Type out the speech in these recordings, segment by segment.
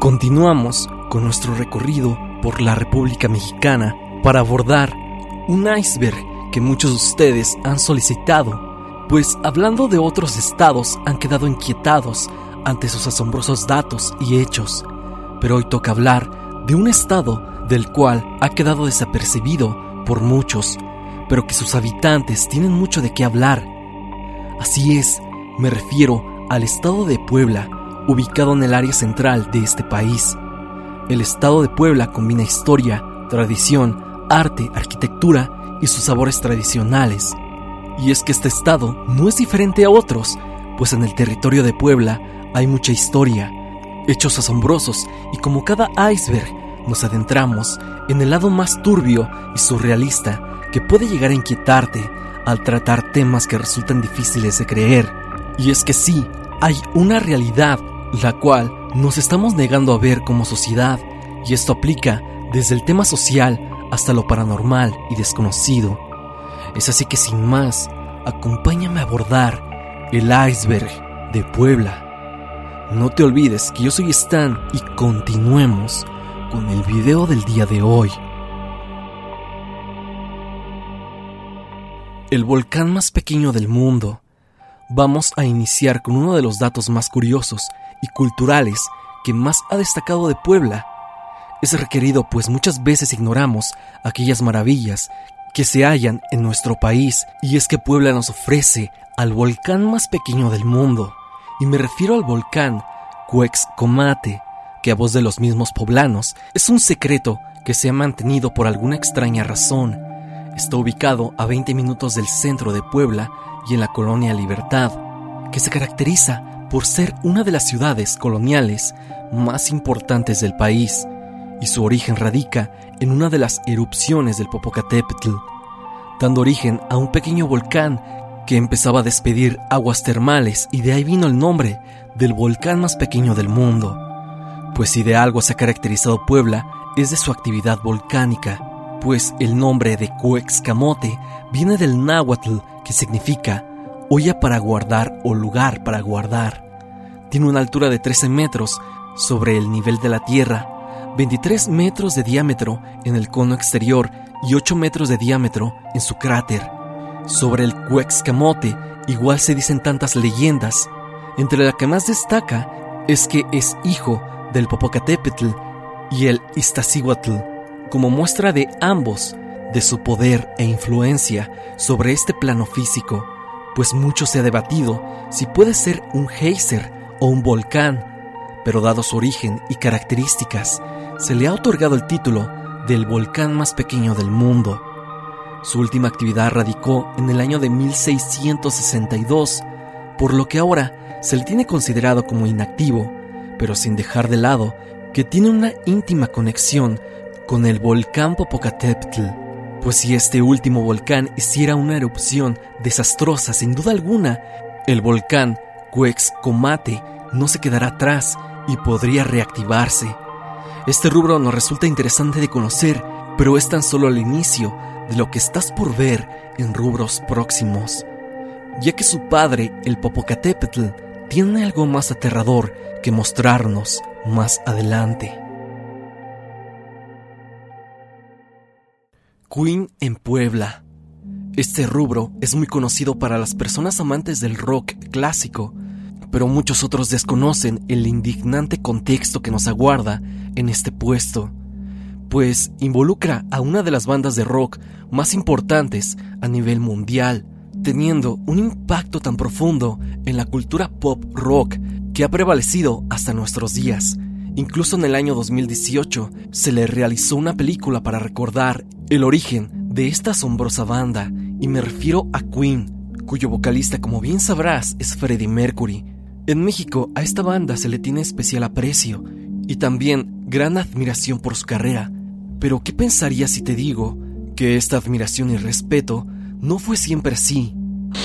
Continuamos con nuestro recorrido por la República Mexicana para abordar un iceberg que muchos de ustedes han solicitado, pues hablando de otros estados han quedado inquietados ante sus asombrosos datos y hechos, pero hoy toca hablar de un estado del cual ha quedado desapercibido por muchos, pero que sus habitantes tienen mucho de qué hablar. Así es, me refiero al estado de Puebla, ubicado en el área central de este país. El estado de Puebla combina historia, tradición, arte, arquitectura y sus sabores tradicionales. Y es que este estado no es diferente a otros, pues en el territorio de Puebla hay mucha historia, hechos asombrosos y como cada iceberg nos adentramos en el lado más turbio y surrealista que puede llegar a inquietarte al tratar temas que resultan difíciles de creer. Y es que sí, hay una realidad la cual nos estamos negando a ver como sociedad, y esto aplica desde el tema social hasta lo paranormal y desconocido. Es así que sin más, acompáñame a abordar el iceberg de Puebla. No te olvides que yo soy Stan y continuemos con el video del día de hoy. El volcán más pequeño del mundo. Vamos a iniciar con uno de los datos más curiosos y culturales que más ha destacado de Puebla. Es requerido pues muchas veces ignoramos aquellas maravillas que se hallan en nuestro país y es que Puebla nos ofrece al volcán más pequeño del mundo y me refiero al volcán Cuexcomate, que a voz de los mismos poblanos es un secreto que se ha mantenido por alguna extraña razón. Está ubicado a 20 minutos del centro de Puebla y en la colonia Libertad, que se caracteriza por ser una de las ciudades coloniales más importantes del país, y su origen radica en una de las erupciones del Popocatépetl, dando origen a un pequeño volcán que empezaba a despedir aguas termales y de ahí vino el nombre del volcán más pequeño del mundo. Pues si de algo se ha caracterizado Puebla es de su actividad volcánica, pues el nombre de Cuexcamote viene del náhuatl que significa olla para guardar o lugar para guardar. Tiene una altura de 13 metros sobre el nivel de la Tierra, 23 metros de diámetro en el cono exterior y 8 metros de diámetro en su cráter. Sobre el Cuexcamote igual se dicen tantas leyendas, entre la que más destaca es que es hijo del Popocatépetl y el Iztaccíhuatl, como muestra de ambos de su poder e influencia sobre este plano físico pues mucho se ha debatido si puede ser un geyser o un volcán, pero dado su origen y características, se le ha otorgado el título del volcán más pequeño del mundo. Su última actividad radicó en el año de 1662, por lo que ahora se le tiene considerado como inactivo, pero sin dejar de lado que tiene una íntima conexión con el volcán Popocatépetl pues si este último volcán hiciera una erupción desastrosa sin duda alguna, el volcán Cuexcomate no se quedará atrás y podría reactivarse. Este rubro nos resulta interesante de conocer, pero es tan solo el inicio de lo que estás por ver en rubros próximos, ya que su padre, el Popocatépetl, tiene algo más aterrador que mostrarnos más adelante. Queen en Puebla. Este rubro es muy conocido para las personas amantes del rock clásico, pero muchos otros desconocen el indignante contexto que nos aguarda en este puesto, pues involucra a una de las bandas de rock más importantes a nivel mundial, teniendo un impacto tan profundo en la cultura pop rock que ha prevalecido hasta nuestros días Incluso en el año 2018 se le realizó una película para recordar el origen de esta asombrosa banda, y me refiero a Queen, cuyo vocalista, como bien sabrás, es Freddie Mercury. En México a esta banda se le tiene especial aprecio y también gran admiración por su carrera. Pero ¿qué pensarías si te digo que esta admiración y respeto no fue siempre así?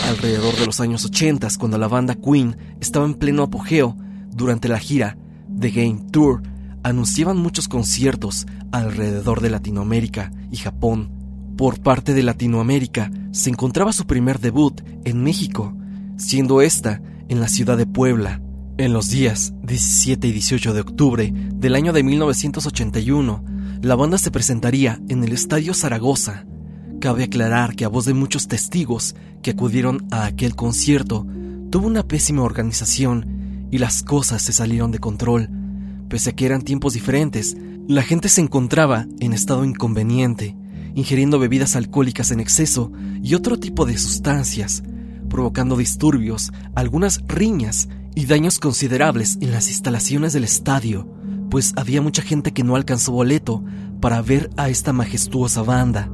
Alrededor de los años 80, cuando la banda Queen estaba en pleno apogeo durante la gira The Game Tour anunciaban muchos conciertos alrededor de Latinoamérica y Japón. Por parte de Latinoamérica se encontraba su primer debut en México, siendo esta en la ciudad de Puebla. En los días 17 y 18 de octubre del año de 1981, la banda se presentaría en el Estadio Zaragoza. Cabe aclarar que a voz de muchos testigos que acudieron a aquel concierto, tuvo una pésima organización y las cosas se salieron de control. Pese a que eran tiempos diferentes, la gente se encontraba en estado inconveniente, ingiriendo bebidas alcohólicas en exceso y otro tipo de sustancias, provocando disturbios, algunas riñas y daños considerables en las instalaciones del estadio, pues había mucha gente que no alcanzó boleto para ver a esta majestuosa banda.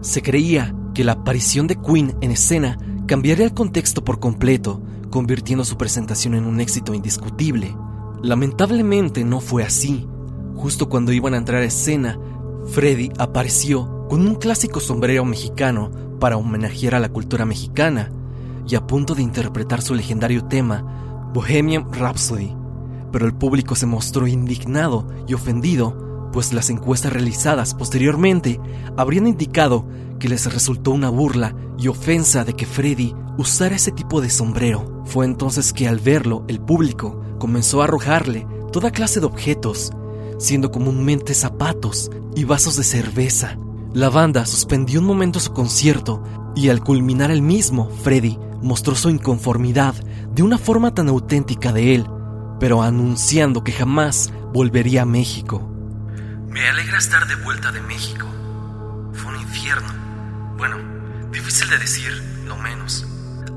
Se creía que la aparición de Queen en escena cambiaría el contexto por completo, convirtiendo su presentación en un éxito indiscutible. Lamentablemente no fue así. Justo cuando iban a entrar a escena, Freddy apareció con un clásico sombrero mexicano para homenajear a la cultura mexicana y a punto de interpretar su legendario tema Bohemian Rhapsody, pero el público se mostró indignado y ofendido, pues las encuestas realizadas posteriormente habrían indicado que les resultó una burla y ofensa de que Freddy usara ese tipo de sombrero. Fue entonces que al verlo el público comenzó a arrojarle toda clase de objetos, siendo comúnmente zapatos y vasos de cerveza. La banda suspendió un momento su concierto y al culminar el mismo, Freddy mostró su inconformidad de una forma tan auténtica de él, pero anunciando que jamás volvería a México. Me alegra estar de vuelta de México. Fue un infierno. Bueno, difícil de decir, lo menos.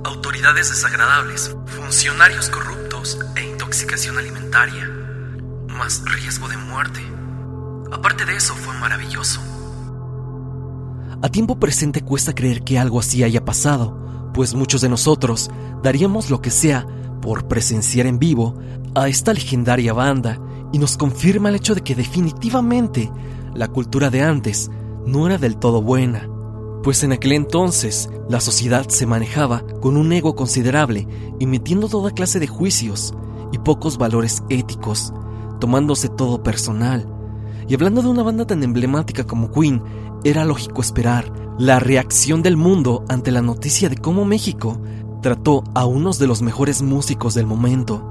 Autoridades desagradables, funcionarios corruptos e intoxicación alimentaria. Más riesgo de muerte. Aparte de eso, fue maravilloso. A tiempo presente cuesta creer que algo así haya pasado, pues muchos de nosotros daríamos lo que sea por presenciar en vivo a esta legendaria banda y nos confirma el hecho de que definitivamente la cultura de antes no era del todo buena, pues en aquel entonces la sociedad se manejaba con un ego considerable, emitiendo toda clase de juicios y pocos valores éticos, tomándose todo personal. Y hablando de una banda tan emblemática como Queen, era lógico esperar la reacción del mundo ante la noticia de cómo México trató a unos de los mejores músicos del momento.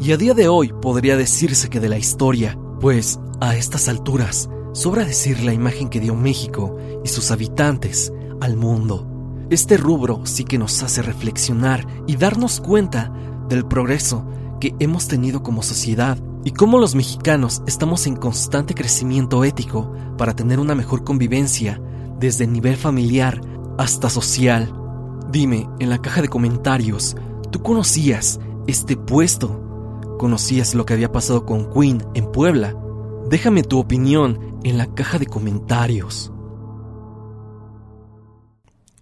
Y a día de hoy podría decirse que de la historia, pues a estas alturas sobra decir la imagen que dio México y sus habitantes al mundo. Este rubro sí que nos hace reflexionar y darnos cuenta del progreso que hemos tenido como sociedad y cómo los mexicanos estamos en constante crecimiento ético para tener una mejor convivencia desde el nivel familiar hasta social. Dime en la caja de comentarios, ¿tú conocías este puesto? ¿Conocías lo que había pasado con Queen en Puebla? Déjame tu opinión en la caja de comentarios.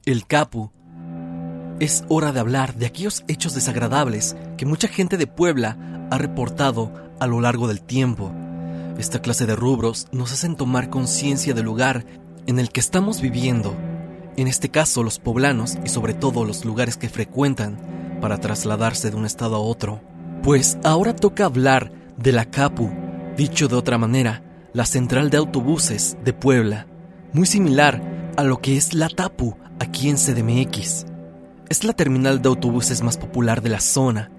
El Capu. Es hora de hablar de aquellos hechos desagradables que mucha gente de Puebla ha reportado a lo largo del tiempo. Esta clase de rubros nos hacen tomar conciencia del lugar en el que estamos viviendo, en este caso los poblanos y sobre todo los lugares que frecuentan para trasladarse de un estado a otro. Pues ahora toca hablar de la CAPU, dicho de otra manera, la Central de Autobuses de Puebla, muy similar a lo que es la TAPU aquí en CDMX. Es la terminal de autobuses más popular de la zona,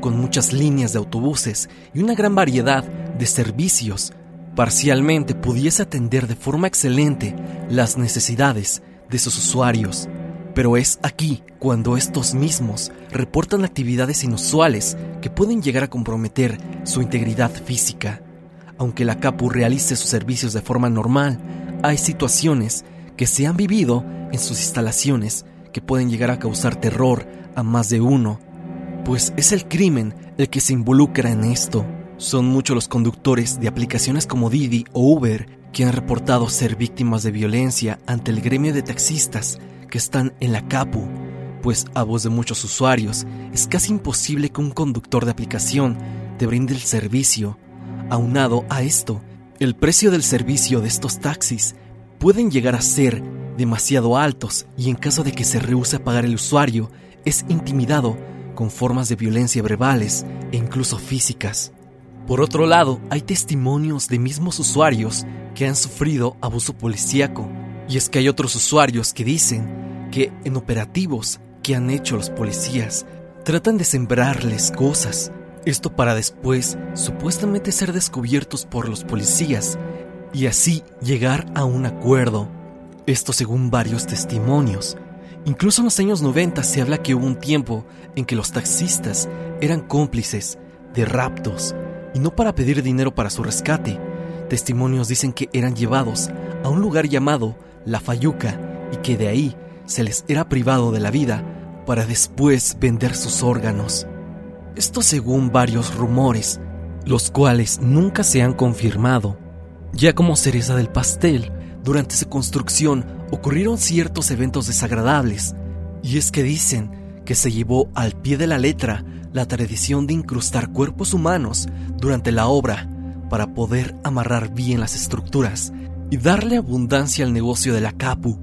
con muchas líneas de autobuses y una gran variedad de servicios parcialmente pudiese atender de forma excelente las necesidades de sus usuarios, pero es aquí cuando estos mismos reportan actividades inusuales que pueden llegar a comprometer su integridad física. Aunque la CAPU realice sus servicios de forma normal, hay situaciones que se han vivido en sus instalaciones que pueden llegar a causar terror a más de uno, pues es el crimen el que se involucra en esto. Son muchos los conductores de aplicaciones como Didi o Uber que han reportado ser víctimas de violencia ante el gremio de taxistas que están en la CAPU, pues a voz de muchos usuarios es casi imposible que un conductor de aplicación te brinde el servicio. Aunado a esto, el precio del servicio de estos taxis pueden llegar a ser demasiado altos y en caso de que se rehúse a pagar el usuario, es intimidado con formas de violencia verbales e incluso físicas. Por otro lado, hay testimonios de mismos usuarios que han sufrido abuso policíaco. Y es que hay otros usuarios que dicen que en operativos que han hecho los policías tratan de sembrarles cosas Esto para después supuestamente ser descubiertos por los policías y así llegar a un acuerdo. Esto según varios testimonios. Incluso en los años 90 se habla que hubo un tiempo en que los taxistas eran cómplices de raptos y no para pedir dinero para su rescate. Testimonios dicen que eran llevados a un lugar llamado La Fayuca y que de ahí se les era privado de la vida para después vender sus órganos. Esto según varios rumores, los cuales nunca se han confirmado. Ya como cereza del pastel, durante su construcción ocurrieron ciertos eventos desagradables, y es que dicen que se llevó al pie de la letra la tradición de incrustar cuerpos humanos durante la obra para poder amarrar bien las estructuras y darle abundancia al negocio de la Capu.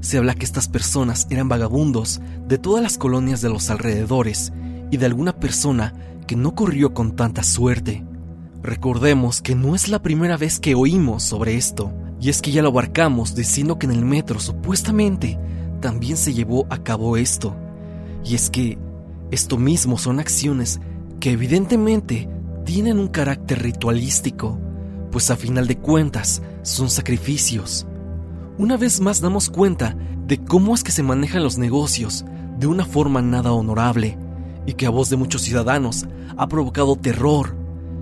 Se habla que estas personas eran vagabundos de todas las colonias de los alrededores y de alguna persona que no corrió con tanta suerte. Recordemos que no es la primera vez que oímos sobre esto, y es que ya lo abarcamos diciendo que en el metro supuestamente también se llevó a cabo esto. Y es que esto mismo son acciones que evidentemente tienen un carácter ritualístico, pues a final de cuentas son sacrificios. Una vez más damos cuenta de cómo es que se manejan los negocios de una forma nada honorable y que a voz de muchos ciudadanos ha provocado terror.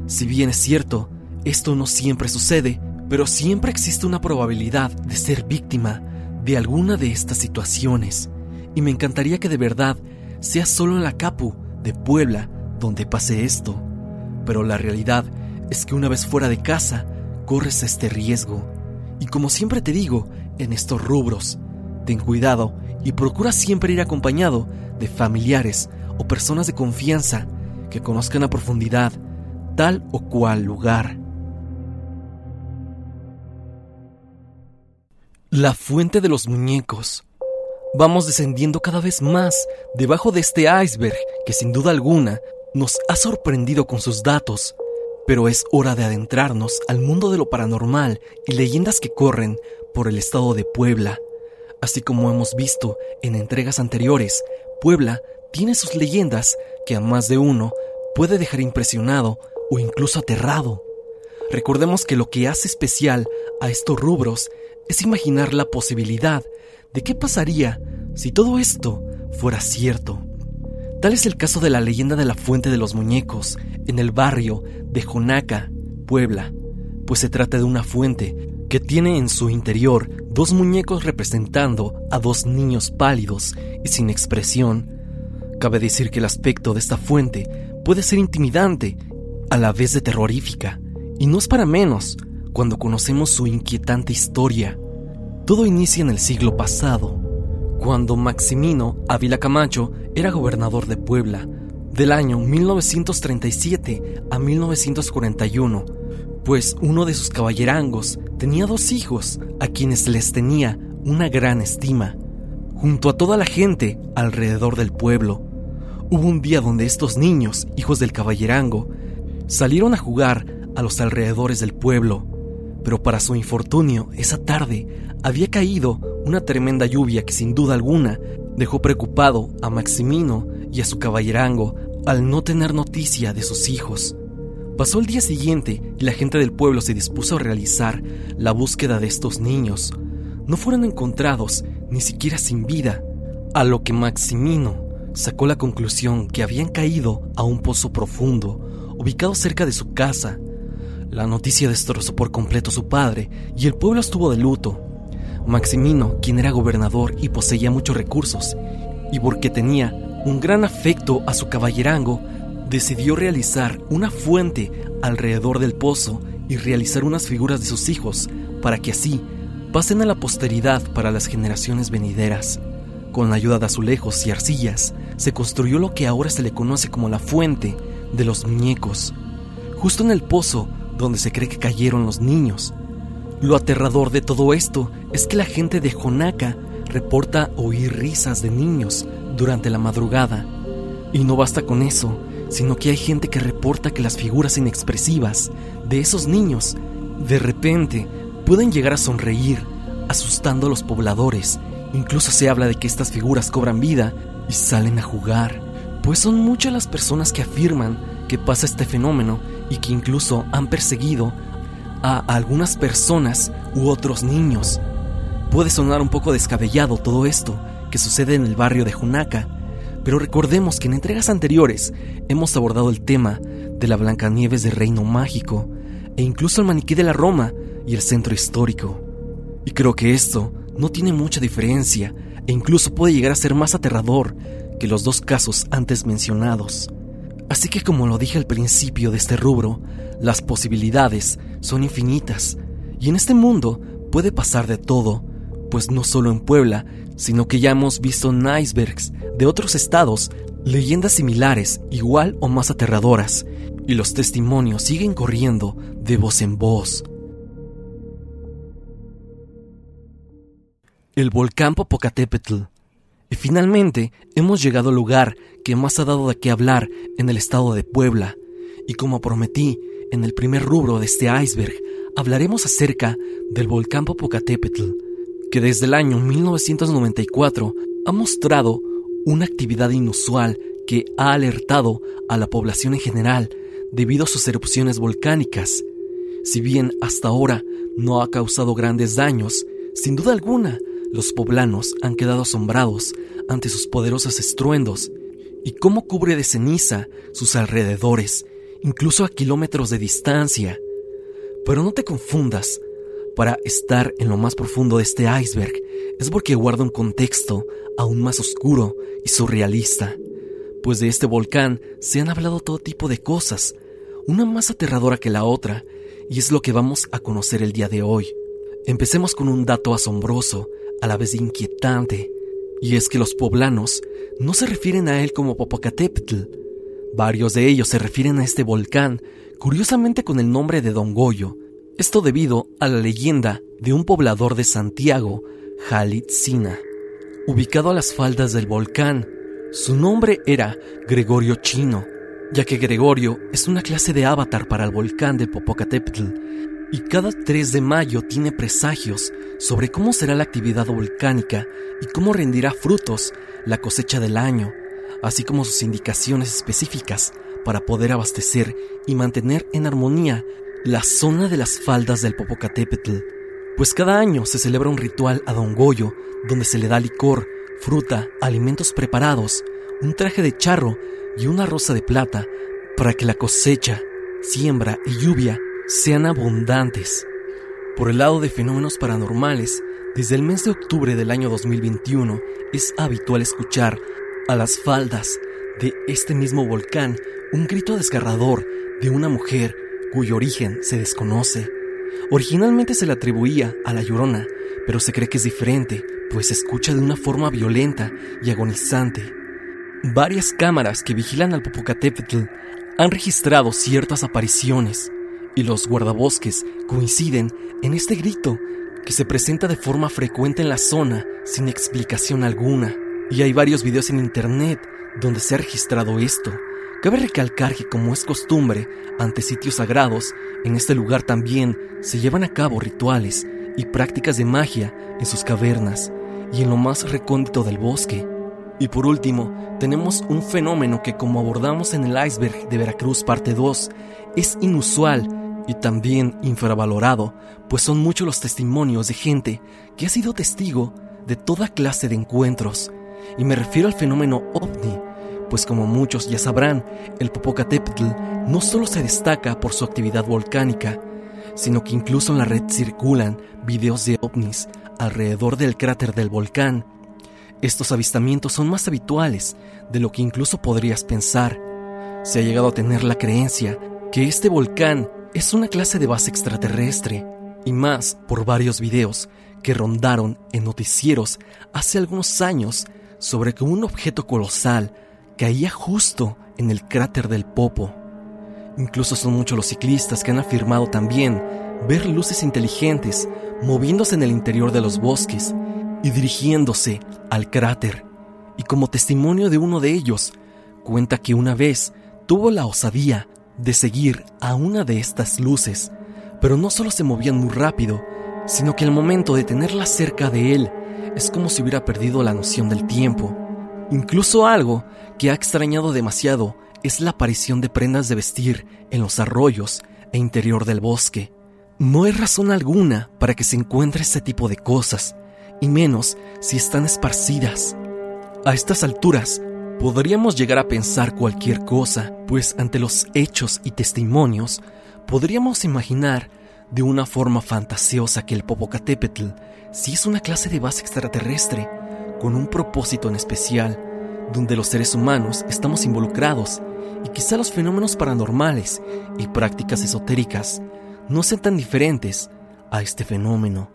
Si bien es cierto, esto no siempre sucede, pero siempre existe una probabilidad de ser víctima de alguna de estas situaciones. Y me encantaría que de verdad sea solo en la Capu de Puebla donde pase esto. Pero la realidad es que una vez fuera de casa, corres este riesgo. Y como siempre te digo, en estos rubros, ten cuidado y procura siempre ir acompañado de familiares o personas de confianza que conozcan a profundidad tal o cual lugar. La fuente de los muñecos Vamos descendiendo cada vez más debajo de este iceberg que sin duda alguna nos ha sorprendido con sus datos, pero es hora de adentrarnos al mundo de lo paranormal y leyendas que corren por el estado de Puebla. Así como hemos visto en entregas anteriores, Puebla tiene sus leyendas que a más de uno puede dejar impresionado o incluso aterrado. Recordemos que lo que hace especial a estos rubros es imaginar la posibilidad de qué pasaría si todo esto fuera cierto. Tal es el caso de la leyenda de la Fuente de los Muñecos en el barrio de Jonaca, Puebla, pues se trata de una fuente que tiene en su interior dos muñecos representando a dos niños pálidos y sin expresión. Cabe decir que el aspecto de esta fuente puede ser intimidante, a la vez de terrorífica, y no es para menos cuando conocemos su inquietante historia. Todo inicia en el siglo pasado, cuando Maximino Ávila Camacho era gobernador de Puebla, del año 1937 a 1941, pues uno de sus caballerangos tenía dos hijos a quienes les tenía una gran estima. Junto a toda la gente alrededor del pueblo, hubo un día donde estos niños, hijos del caballerango, salieron a jugar a los alrededores del pueblo, pero para su infortunio, esa tarde había caído una tremenda lluvia que sin duda alguna dejó preocupado a Maximino y a su caballerango al no tener noticia de sus hijos. Pasó el día siguiente y la gente del pueblo se dispuso a realizar la búsqueda de estos niños. No fueron encontrados ni siquiera sin vida, a lo que Maximino sacó la conclusión que habían caído a un pozo profundo, ubicado cerca de su casa. La noticia destrozó por completo a su padre y el pueblo estuvo de luto. Maximino, quien era gobernador y poseía muchos recursos, y porque tenía un gran afecto a su caballerango, decidió realizar una fuente alrededor del pozo y realizar unas figuras de sus hijos para que así pasen a la posteridad para las generaciones venideras. Con la ayuda de azulejos y arcillas, se construyó lo que ahora se le conoce como la fuente de los muñecos, justo en el pozo donde se cree que cayeron los niños, lo aterrador de todo esto es que la gente de Jonaca reporta oír risas de niños durante la madrugada. Y no basta con eso, sino que hay gente que reporta que las figuras inexpresivas de esos niños de repente pueden llegar a sonreír, asustando a los pobladores. Incluso se habla de que estas figuras cobran vida y salen a jugar, pues son muchas las personas que afirman que pasa este fenómeno y que incluso han perseguido a algunas personas u otros niños. Puede sonar un poco descabellado todo esto que sucede en el barrio de Junaca, pero recordemos que en entregas anteriores hemos abordado el tema de la Blancanieves del Reino Mágico e incluso el maniquí de la Roma y el centro histórico. Y creo que esto no tiene mucha diferencia e incluso puede llegar a ser más aterrador que los dos casos antes mencionados. Así que como lo dije al principio de este rubro, las posibilidades son infinitas y en este mundo puede pasar de todo, pues no solo en Puebla, sino que ya hemos visto en icebergs de otros estados leyendas similares, igual o más aterradoras, y los testimonios siguen corriendo de voz en voz. El volcán Popocatépetl. Y finalmente hemos llegado al lugar que más ha dado de qué hablar en el estado de Puebla. Y como prometí, en el primer rubro de este iceberg hablaremos acerca del volcán Popocatépetl, que desde el año 1994 ha mostrado una actividad inusual que ha alertado a la población en general debido a sus erupciones volcánicas. Si bien hasta ahora no ha causado grandes daños, sin duda alguna los poblanos han quedado asombrados ante sus poderosos estruendos y cómo cubre de ceniza sus alrededores, incluso a kilómetros de distancia. Pero no te confundas, para estar en lo más profundo de este iceberg es porque guarda un contexto aún más oscuro y surrealista, pues de este volcán se han hablado todo tipo de cosas, una más aterradora que la otra, y es lo que vamos a conocer el día de hoy. Empecemos con un dato asombroso a la vez inquietante, y es que los poblanos no se refieren a él como Popocatépetl. Varios de ellos se refieren a este volcán, curiosamente con el nombre de Don Goyo, esto debido a la leyenda de un poblador de Santiago, Jalitzina, ubicado a las faldas del volcán. Su nombre era Gregorio Chino, ya que Gregorio es una clase de avatar para el volcán de Popocatépetl y cada 3 de mayo tiene presagios sobre cómo será la actividad volcánica y cómo rendirá frutos la cosecha del año, así como sus indicaciones específicas para poder abastecer y mantener en armonía la zona de las faldas del Popocatépetl, pues cada año se celebra un ritual a Don Goyo donde se le da licor, fruta, alimentos preparados, un traje de charro y una rosa de plata para que la cosecha, siembra y lluvia sean abundantes. Por el lado de fenómenos paranormales, desde el mes de octubre del año 2021 es habitual escuchar a las faldas de este mismo volcán un grito desgarrador de una mujer cuyo origen se desconoce. Originalmente se le atribuía a la llorona, pero se cree que es diferente, pues se escucha de una forma violenta y agonizante. Varias cámaras que vigilan al Popocatépetl han registrado ciertas apariciones, y los guardabosques coinciden en este grito que se presenta de forma frecuente en la zona sin explicación alguna. Y hay varios videos en internet donde se ha registrado esto. Cabe recalcar que como es costumbre, ante sitios sagrados, en este lugar también se llevan a cabo rituales y prácticas de magia en sus cavernas y en lo más recóndito del bosque. Y por último, tenemos un fenómeno que como abordamos en el iceberg de Veracruz parte 2, es inusual y también infravalorado, pues son muchos los testimonios de gente que ha sido testigo de toda clase de encuentros, y me refiero al fenómeno ovni, pues como muchos ya sabrán, el Popocatépetl no solo se destaca por su actividad volcánica, sino que incluso en la red circulan videos de ovnis alrededor del cráter del volcán. Estos avistamientos son más habituales de lo que incluso podrías pensar. Se ha llegado a tener la creencia que este volcán es una clase de base extraterrestre, y más por varios videos que rondaron en noticieros hace algunos años sobre que un objeto colosal caía justo en el cráter del Popo. Incluso son muchos los ciclistas que han afirmado también ver luces inteligentes moviéndose en el interior de los bosques y dirigiéndose al cráter. Y como testimonio de uno de ellos, cuenta que una vez tuvo la osadía de seguir a una de estas luces, pero no solo se movían muy rápido, sino que al momento de tenerla cerca de él, es como si hubiera perdido la noción del tiempo. Incluso algo que ha extrañado demasiado es la aparición de prendas de vestir en los arroyos e interior del bosque. No hay razón alguna para que se encuentre este tipo de cosas, y menos si están esparcidas. A estas alturas, podríamos llegar a pensar cualquier cosa, pues ante los hechos y testimonios, podríamos imaginar de una forma fantasiosa que el Popocatépetl sí es una clase de base extraterrestre, con un propósito en especial, donde los seres humanos estamos involucrados y quizá los fenómenos paranormales y prácticas esotéricas no sean tan diferentes a este fenómeno.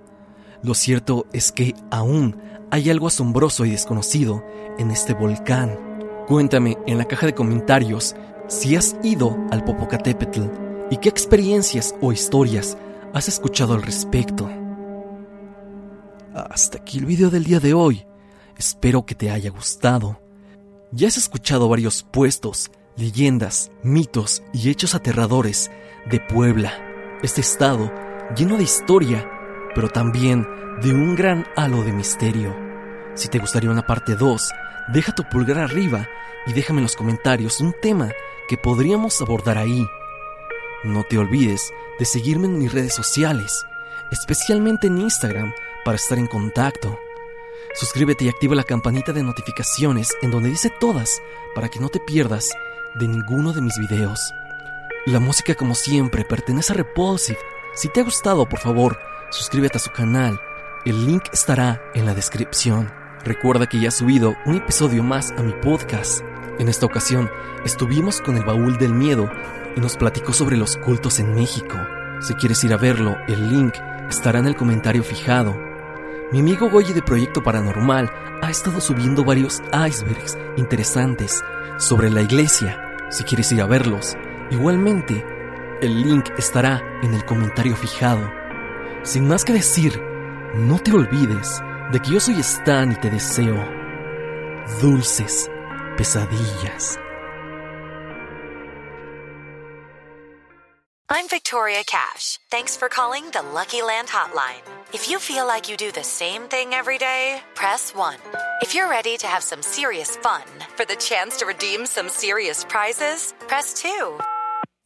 Lo cierto es que aún hay algo asombroso y desconocido en este volcán. Cuéntame en la caja de comentarios si has ido al Popocatépetl y qué experiencias o historias has escuchado al respecto. Hasta aquí el video del día de hoy. Espero que te haya gustado. Ya has escuchado varios puestos, leyendas, mitos y hechos aterradores de Puebla, este estado lleno de historia, pero también de un gran halo de misterio. Si te gustaría una parte 2, deja tu pulgar arriba y déjame en los comentarios un tema que podríamos abordar ahí. No te olvides de seguirme en mis redes sociales, especialmente en Instagram, para estar en contacto. Suscríbete y activa la campanita de notificaciones en donde dice todas para que no te pierdas de ninguno de mis videos. La música como siempre pertenece a Repulsive. Si te ha gustado, por favor, suscríbete a su canal. El link estará en la descripción. Recuerda que ya he subido un episodio más a mi podcast. En esta ocasión estuvimos con el baúl del miedo y nos platicó sobre los cultos en México. Si quieres ir a verlo, el link estará en el comentario fijado. Mi amigo Goyi de Proyecto Paranormal ha estado subiendo varios icebergs interesantes sobre la iglesia. Si quieres ir a verlos, igualmente, el link estará en el comentario fijado. Sin más que decir, no te olvides de que yo soy Stan y te deseo dulces pesadillas. I'm Victoria Cash. Thanks for calling the Lucky Land Hotline. If you feel like you do the same thing every day, press 1. If you're ready to have some serious fun for the chance to redeem some serious prizes, press 2.